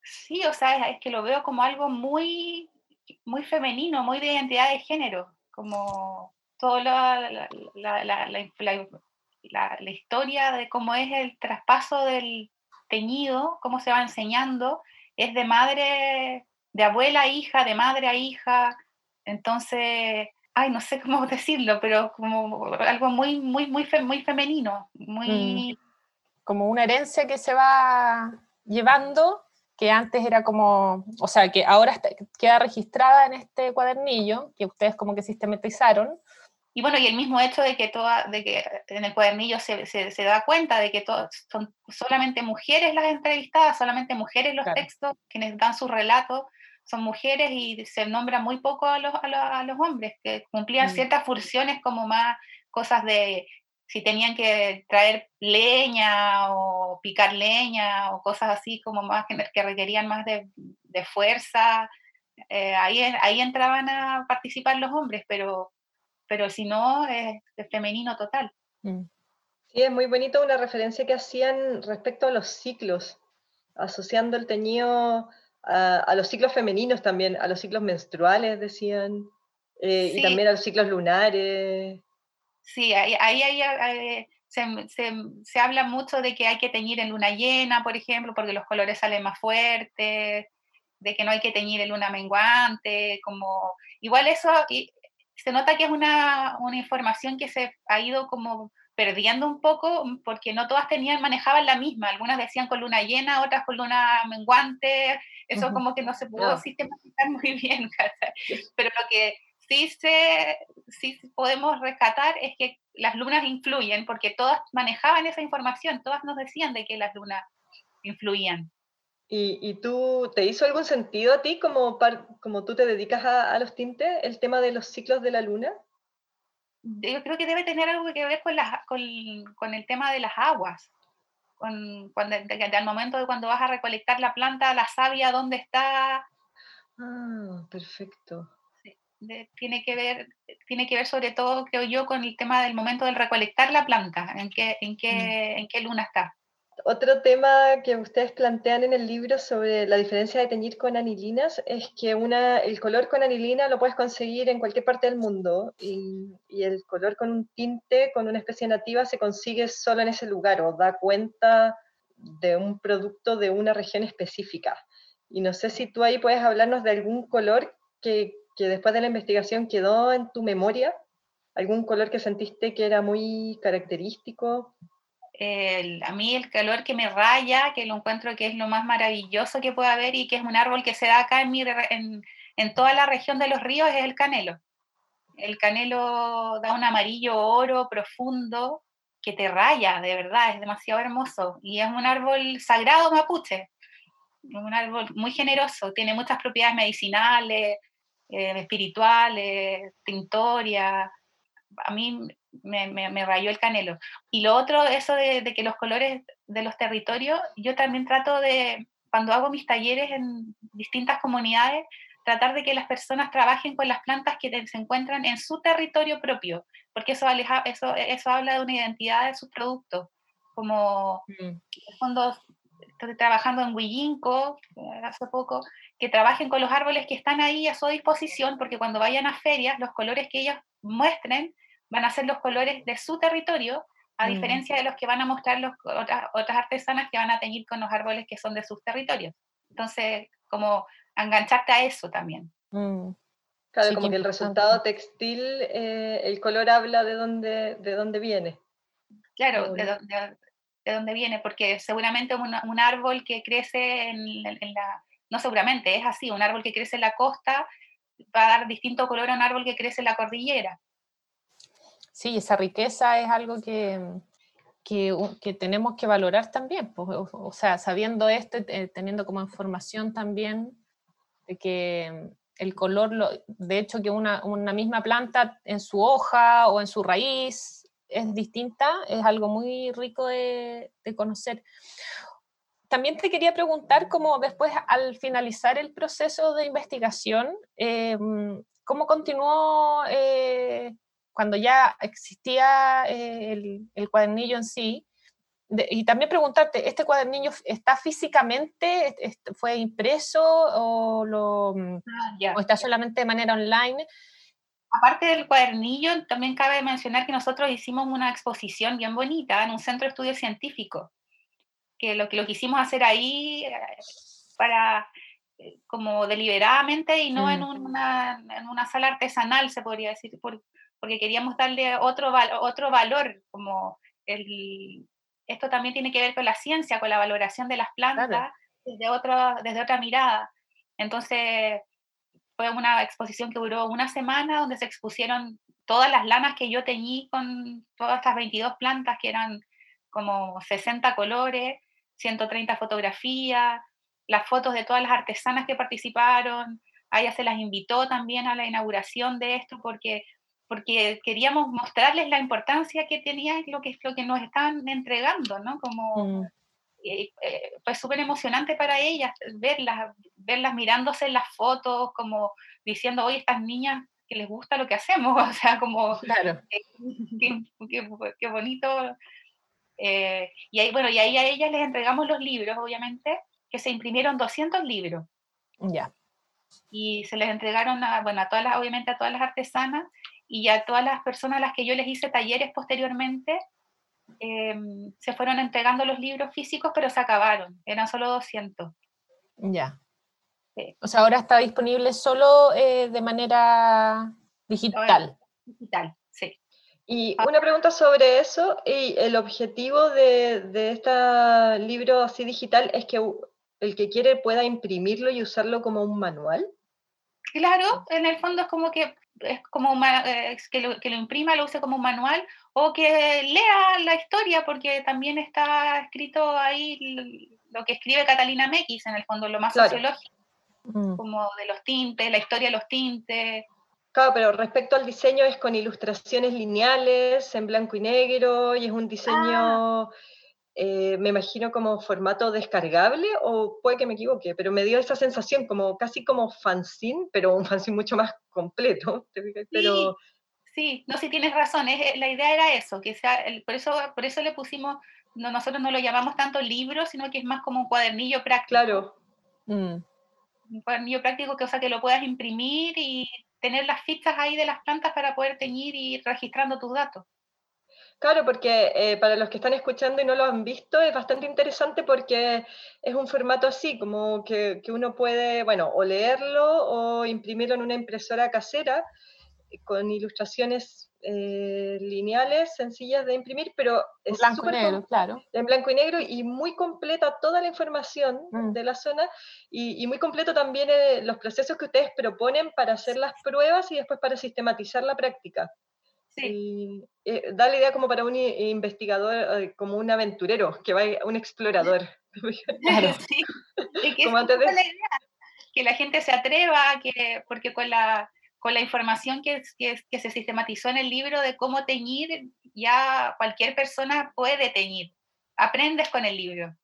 Sí, o sea, es que lo veo como algo muy, muy femenino, muy de identidad de género, como toda la, la, historia de cómo es el traspaso del teñido, cómo se va enseñando, es de madre, de abuela a hija, de madre a hija, entonces, ay, no sé cómo decirlo, pero como algo muy, muy, muy, muy femenino, muy... Mm como una herencia que se va llevando, que antes era como, o sea, que ahora queda registrada en este cuadernillo, que ustedes como que sistematizaron. Y bueno, y el mismo hecho de que, toda, de que en el cuadernillo se, se, da cuenta de que son solamente mujeres las entrevistadas, solamente mujeres los textos, quienes dan su relato, son mujeres y se nombra muy poco a los, a los, hombres, que cumplían mm. ciertas funciones como más cosas de si tenían que traer leña o picar leña o cosas así como más que, requerían más de, fuerza, eh, ahí, ahí entraban a participar los hombres, pero, pero si no, es, femenino total. Mm. Sí, es muy bonito una referencia que hacían respecto a los ciclos, asociando el teñido a, los ciclos femeninos también, a los ciclos menstruales, decían, eh, y también a los ciclos lunares. Sí, ahí, ahí, se, habla mucho de que hay que teñir en luna llena, por ejemplo, porque los colores salen más fuertes, de que no hay que teñir en luna menguante, como igual eso y se nota que es una, información que se ha ido como perdiendo un poco porque no todas tenían manejaban la misma, algunas decían con luna llena, otras con luna menguante, eso como que no se pudo sistematizar muy bien, pero lo que sí, se, sí podemos rescatar es que las lunas influyen, porque todas manejaban esa información, todas nos decían de que las lunas influían. ¿Y, y tú, te hizo algún sentido a ti, como, como tú te dedicas a, los tintes, el tema de los ciclos de la luna? Yo creo que debe tener algo que ver con, con, con el tema de las aguas. Con, cuando, al momento de cuando vas a recolectar la planta, la savia, dónde está. Ah, perfecto tiene, que ver, tiene que ver sobre todo, creo yo, con el tema del momento del recolectar la planta, en qué, en qué, mm. en qué luna está. Otro tema que ustedes plantean en el libro sobre la diferencia de teñir con anilinas es que una, el color con anilina lo puedes conseguir en cualquier parte del mundo y, y, el color con un tinte, con una especie nativa, se consigue solo en ese lugar o da cuenta de un producto de una región específica. Y no sé si tú ahí puedes hablarnos de algún color que, que después de la investigación quedó en tu memoria? ¿Algún color que sentiste que era muy característico? a mí el color que me raya, que lo encuentro que es lo más maravilloso que puede haber y que es un árbol que se da acá en, mi, en, en toda la región de los ríos, es el canelo. El canelo da un amarillo oro profundo que te raya, de verdad, es demasiado hermoso. Y es un árbol sagrado mapuche, un árbol muy generoso, tiene muchas propiedades medicinales, eh, espirituales, tintoria, a mí me, me, rayó el canelo. Y lo otro, eso de, que los colores de los territorios, yo también trato de, cuando hago mis talleres en distintas comunidades, tratar de que las personas trabajen con las plantas que se encuentran en su territorio propio, porque eso, aleja, eso, eso habla de una identidad de sus productos. Como mm. cuando estoy trabajando en Huillinco eh, hace poco, que trabajen con los árboles que están ahí a su disposición, porque cuando vayan a ferias, los colores que ellos muestren van a ser los colores de su territorio, a mm. diferencia de los que van a mostrar los, otras, otras artesanas que van a teñir con los árboles que son de sus territorios. Entonces, como engancharte a eso también. Mm. Claro, como que el resultado textil, eh, el color habla de dónde, de dónde viene. Claro, de, de, de, dónde viene, porque seguramente un, un árbol que crece en, en la no seguramente, es así, un árbol que crece en la costa va a dar distinto color a un árbol que crece en la cordillera. Sí, esa riqueza es algo que, que, tenemos que valorar también, pues, o, sea, sabiendo esto, eh, teniendo como información también de que el color, de hecho que una, misma planta en su hoja o en su raíz es distinta, es algo muy rico de, conocer. También te quería preguntar, como después al finalizar el proceso de investigación, em, ¿cómo continuó eh, cuando ya existía eh, el, cuadernillo en sí? y también preguntarte, ¿este cuadernillo está físicamente, fue impreso o, lo, mm, ah, o está solamente de manera online? Aparte del cuadernillo, también cabe mencionar que nosotros hicimos una exposición bien bonita en un centro de estudios científicos, que lo que lo quisimos hacer ahí eh, para eh, como deliberadamente y no en, mm. una, en una sala artesanal, se podría decir, porque queríamos darle otro, otro valor, como el, esto también tiene que ver con la ciencia, con la valoración de las plantas desde, otro, desde otra mirada. Entonces, fue una exposición que duró una semana donde se expusieron todas las lanas que yo teñí con todas estas 22 plantas que eran como 60 colores, 130 fotografías, las fotos de todas las artesanas que participaron. A ella se las invitó también a la inauguración de esto porque porque queríamos mostrarles la importancia que tenía lo que, lo que nos estaban entregando, ¿no? Como, mm. eh, eh, fue súper emocionante para ellas verlas, verlas mirándose en las fotos, como diciendo, oye, estas niñas que les gusta lo que hacemos, o sea, como, claro. qué, bonito. Eh, y ahí, bueno, y ahí a ellas les entregamos los libros, obviamente, que se imprimieron 200 libros. Ya. Y se les entregaron, a, bueno, a todas las, obviamente a todas las artesanas, y a todas las personas a las que yo les hice talleres posteriormente, em, se fueron entregando los libros físicos, pero se acabaron, eran solo 200. Ya. O sea, ahora está disponible solo eh, de manera digital. digital. Y ah. una pregunta sobre eso, y el objetivo de, de este libro así digital es que el que quiere pueda imprimirlo y usarlo como un manual. Claro, en el fondo es como que es como eh, que, lo, que, lo, imprima, lo use como un manual, o que lea la historia, porque también está escrito ahí lo que escribe Catalina Mequis, en el fondo, lo más sociológico, mm. como de los tintes, la historia de los tintes. Claro, pero respecto al diseño es con ilustraciones lineales, en blanco y negro, y es un diseño... Ah. Eh, me imagino como formato descargable, o puede que me equivoque, pero me dio esa sensación como casi como fanzine, pero un fanzine mucho más completo. Pero... Sí, no, si tienes razón, es, la idea era eso, que sea, por, eso, por eso le pusimos, no, nosotros no lo llamamos tanto libro, sino que es más como un cuadernillo práctico. Claro. Mm. Un cuadernillo práctico que, o sea, que lo puedas imprimir y tener las fichas ahí de las plantas para poder teñir y ir registrando tus datos. Claro, porque eh, para los que están escuchando y no lo han visto, es bastante interesante porque es un formato así, como que, uno puede, bueno, o leerlo o imprimirlo en una impresora casera eh, con ilustraciones eh, lineales, sencillas de imprimir, pero es blanco y negro, claro. En blanco y negro y muy completa toda la información mm. de la zona y, y muy completo también los procesos que ustedes proponen para hacer las pruebas y después para sistematizar la práctica. Sí. Eh, da la idea como para un investigador, eh, como un aventurero, que va un explorador. Claro, sí. que como antes de... la idea, que la gente se atreva, que, porque con la, con la información que, que, que, se sistematizó en el libro de cómo teñir, ya cualquier persona puede teñir. Aprendes con el libro.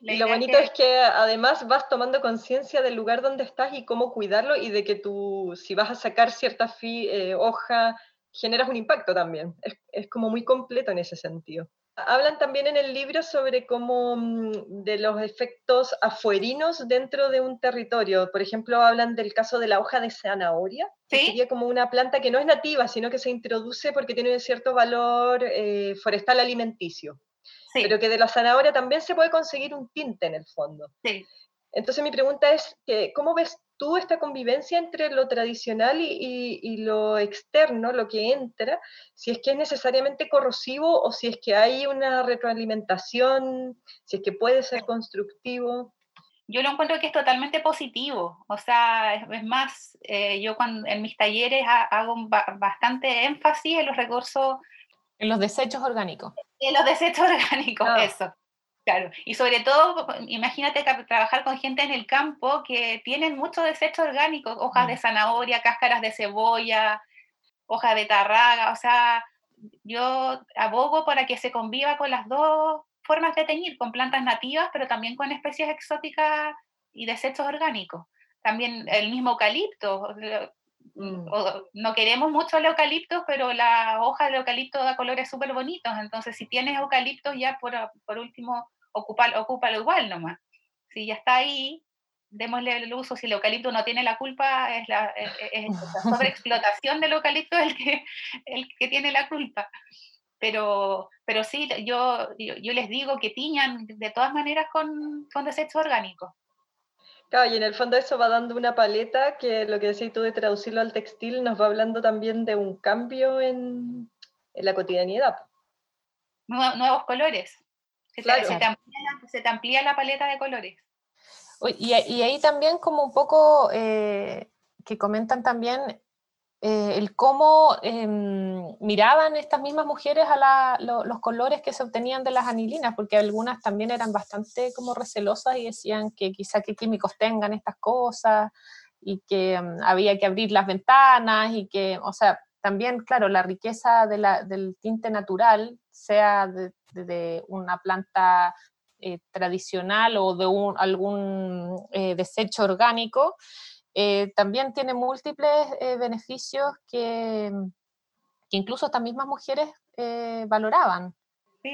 y lo bonito es que además vas tomando conciencia del lugar donde estás y cómo cuidarlo y de que tú, si vas a sacar cierta fi, eh, hoja, generas un impacto también. Es, como muy completo en ese sentido. Hablan también en el libro sobre cómo mm, de los efectos afuerinos dentro de un territorio. Por ejemplo, hablan del caso de la hoja de zanahoria, que sería como una planta que no es nativa, sino que se introduce porque tiene un cierto valor eh, forestal alimenticio. Pero que de la zanahoria también se puede conseguir un tinte en el fondo. Sí. Entonces mi pregunta es, ¿cómo ves tú esta convivencia entre lo tradicional y, lo externo, lo que entra, si es que es necesariamente corrosivo o si es que hay una retroalimentación, si es que puede ser constructivo? Yo lo encuentro que es totalmente positivo, o sea, es, más, eh, yo cuando, en mis talleres hago bastante énfasis en los recursos En los desechos orgánicos. En los desechos orgánicos, ah. eso. Claro, y sobre todo, imagínate trabajar con gente en el campo que tienen muchos desechos orgánicos, hojas de mm. zanahoria, cáscaras de cebolla, hojas de tarraga, o sea, yo abogo para que se conviva con las dos formas de teñir, con plantas nativas, pero también con especies exóticas y desechos orgánicos. También el mismo eucalipto, mm. no queremos mucho el eucalipto, pero la hoja del eucalipto da colores súper bonitos, entonces si tienes eucalipto ya por, por último, ocúpalo, ocúpalo igual nomás. Si ya está ahí, démosle el uso, si el eucalipto no tiene la culpa, es la, sobreexplotación del eucalipto el que, el que tiene la culpa. Pero, pero sí, yo, yo, les digo que tiñan de todas maneras con, con desechos orgánicos. Claro, y en el fondo eso va dando una paleta que lo que decís tú de traducirlo al textil nos va hablando también de un cambio en, en la cotidianidad. Nuevos colores. Se, te amplía, se, te amplía, la paleta de colores. Y, y ahí también como un poco eh, que comentan también eh, el cómo em, miraban estas mismas mujeres a los colores que se obtenían de las anilinas, porque algunas también eran bastante como recelosas y decían que quizá qué químicos tengan estas cosas y que em, había que abrir las ventanas y que, o sea, también, claro, la riqueza de la, del tinte natural, sea de, una planta eh, tradicional o de un, algún eh, desecho orgánico, eh, también tiene múltiples beneficios que, que, incluso estas mismas mujeres valoraban,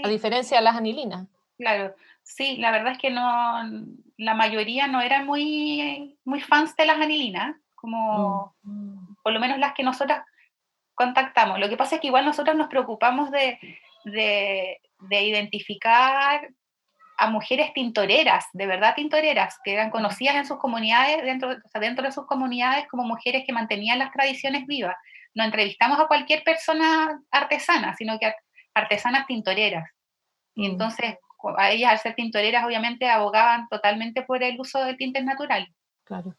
a diferencia de las anilinas. Claro, sí, la verdad es que no, la mayoría no eran muy, muy fans de las anilinas, como mm. por lo menos las que nosotras contactamos. Lo que pasa es que igual nosotros nos preocupamos de, de, de identificar a mujeres tintoreras, de verdad tintoreras, que eran conocidas en sus comunidades, dentro, dentro de sus comunidades como mujeres que mantenían las tradiciones vivas. No entrevistamos a cualquier persona artesana, sino que a artesanas tintoreras. Y mm. entonces, a ellas, al ser tintoreras, obviamente abogaban totalmente por el uso del tinte natural. Claro.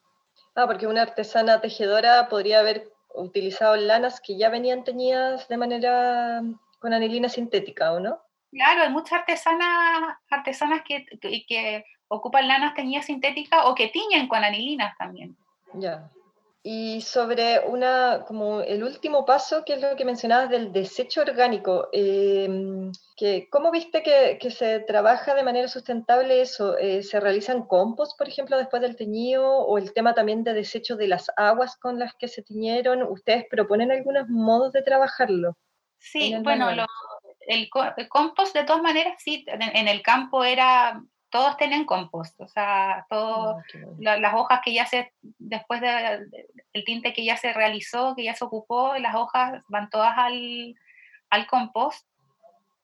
Ah, porque una artesana tejedora podría haber utilizado lanas que ya venían teñidas de manera con anilina sintética, ¿o no? Claro, hay muchas artesanas, artesanas que, que, ocupan lanas teñidas sintéticas o que tiñen con anilinas también. Ya. Y sobre una, como el último paso, que es lo que mencionabas del desecho orgánico, em, que, ¿cómo viste que, que, se trabaja de manera sustentable eso? Eh, ¿Se realizan compost, por ejemplo, después del teñido? ¿O el tema también de desecho de las aguas con las que se tiñeron? ¿Ustedes proponen algunos modos de trabajarlo? Sí, bueno, lo, el, compost de todas maneras, sí, en, el campo era, todos tenían compost, o sea, todas ah, las hojas que ya se, después del tinte que ya se realizó, que ya se ocupó, las hojas van todas al, al compost.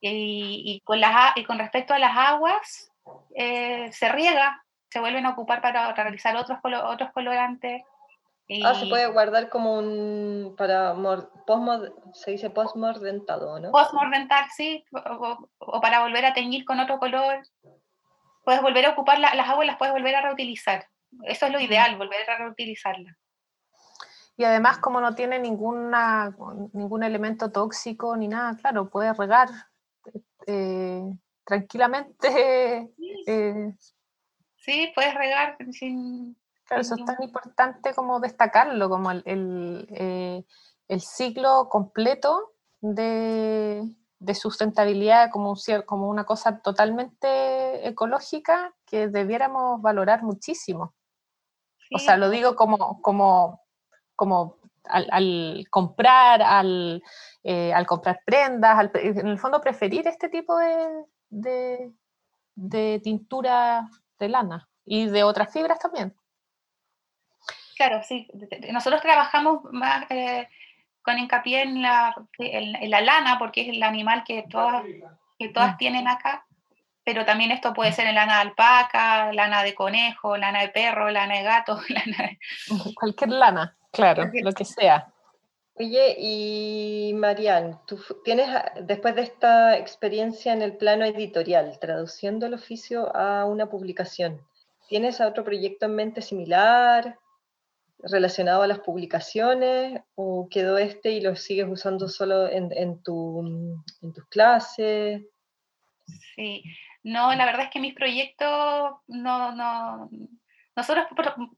Y, con las, y con respecto a las aguas, eh, se riega, se vuelven a ocupar para realizar otros, otros colorantes. Ah, se puede guardar como un, para, se dice postmordentado, ¿no? Postmordentar, sí, o, para volver a teñir con otro color. Puedes volver a ocupar las aguas, las puedes volver a reutilizar. Eso es lo ideal, volver a reutilizarlas. Y además, como no tiene ninguna, ningún elemento tóxico ni nada, claro, puedes regar eh, tranquilamente. Eh, sí, puedes regar sin, Claro, eso es tan importante como destacarlo, como el, el, eh, ciclo completo de, sustentabilidad como, un, como una cosa totalmente ecológica que debiéramos valorar muchísimo. O sea, lo digo como, como, como al, comprar, al, eh, al, comprar prendas, en el fondo preferir este tipo de, de, de tintura de lana y de otras fibras también. Claro, sí. Nosotros trabajamos más eh, con hincapié en la, en, la, lana, porque es el animal que todas, que todas mm. tienen acá, pero también esto puede ser en lana de alpaca, lana de conejo, lana de perro, lana de gato, lana Cualquier lana, claro, lo que sea. Oye, y Marian, tú tienes, después de esta experiencia en el plano editorial, traduciendo el oficio a una publicación, ¿tienes otro proyecto en mente similar? Relacionado a las publicaciones o quedó este y lo sigues usando solo en, en, tu, en tus clases? Sí, no, la verdad es que mis proyectos no, no, nosotros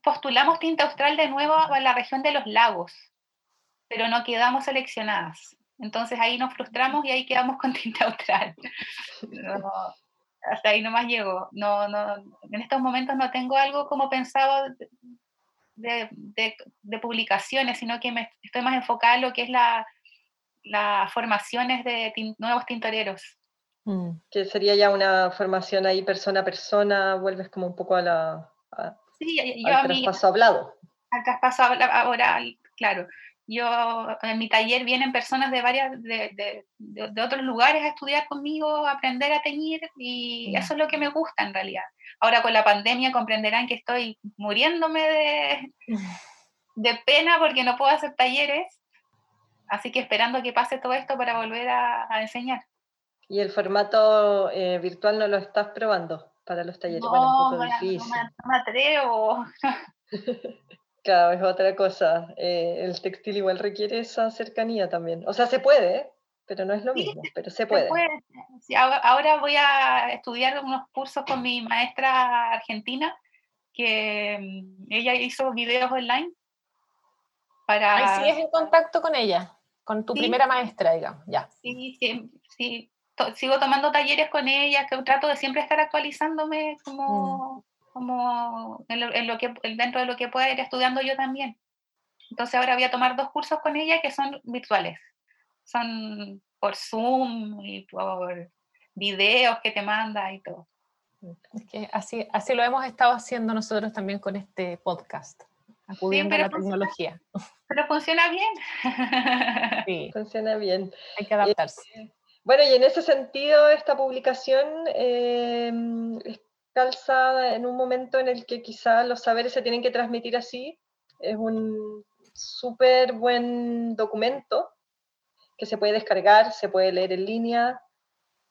postulamos tinta austral de nuevo a la región de los lagos, pero no quedamos seleccionadas. Entonces ahí nos frustramos y ahí quedamos con tinta austral. hasta ahí nomás llego. No, no, en estos momentos no tengo algo como pensado de, de, publicaciones, sino que me estoy más enfocada en lo que es la, las formaciones de nuevos tintoreros. Mm. Que sería ya una formación ahí persona a persona, vuelves como un poco a la, sí, yo al traspaso hablado. Al traspaso oral, claro. Yo, en mi taller vienen personas de varias, de, de, otros lugares a estudiar conmigo, a aprender a teñir, y mm. eso es lo que me gusta en realidad. Ahora con la pandemia comprenderán que estoy muriéndome de, de pena porque no puedo hacer talleres, así que esperando que pase todo esto para volver a, enseñar. ¿Y el formato eh, virtual no lo estás probando? para los talleres. No, bueno, un poco difícil. No me, atrevo. claro, es otra cosa. Eh, el textil igual requiere esa cercanía también. O sea, se puede, pero no es lo mismo, pero se puede. ahora voy a estudiar unos cursos con mi maestra argentina, que mm, ella hizo videos online. Para... Ahí sigues en contacto con ella, con tu primera maestra, digamos, ya. Sí, sí, sí sigo tomando talleres con ella, que trato de siempre estar actualizándome como, mm. Como en lo, que, dentro de lo que pueda ir estudiando yo también. Entonces ahora voy a tomar dos cursos con ella que son virtuales. Son por Zoom y por videos que te manda y todo. Es que así, así lo hemos estado haciendo nosotros también con este podcast, acudiendo a la tecnología. Pero funciona bien. Sí. Funciona bien. Hay que adaptarse. Eh, bueno, y en ese sentido, esta publicación eh, calza en un momento en el que quizá los saberes se tienen que transmitir así. Es un súper buen documento que se puede descargar, se puede leer en línea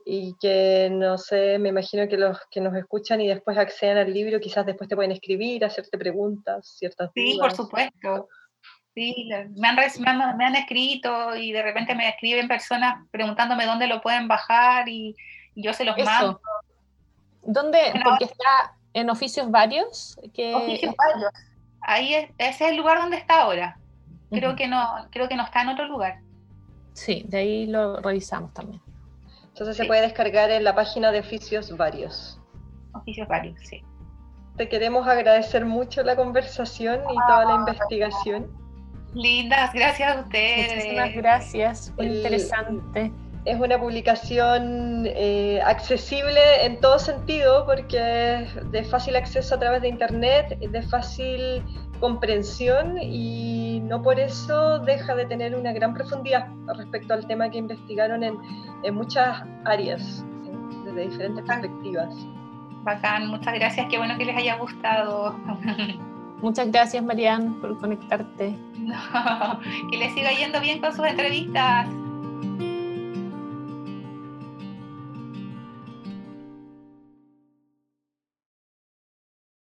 y que, no sé, me imagino que los que nos escuchan y después accedan al libro, quizás después te pueden escribir, hacerte preguntas, ciertas Sí, por supuesto. Sí, me han, me han, escrito y de repente me escriben personas preguntándome dónde lo pueden bajar y, yo se los mando. ¿Dónde? Porque está en oficios varios. Que... Oficios varios. Ahí es, ese es el lugar donde está ahora. Creo, que no, creo que no está en otro lugar. Sí, de ahí lo revisamos también. Entonces se puede descargar en la página de oficios varios. Oficios varios, sí. Te queremos agradecer mucho la conversación y toda la investigación. Lindas, gracias a ustedes. Muchísimas gracias, muy interesante. Es una publicación eh, accesible en todo sentido porque es de fácil acceso a través de internet, de fácil comprensión y no por eso deja de tener una gran profundidad respecto al tema que investigaron en, en muchas áreas, desde diferentes perspectivas. Bacán, muchas gracias, qué bueno que les haya gustado. Muchas gracias, Marian, por conectarte. que le siga yendo bien con sus entrevistas.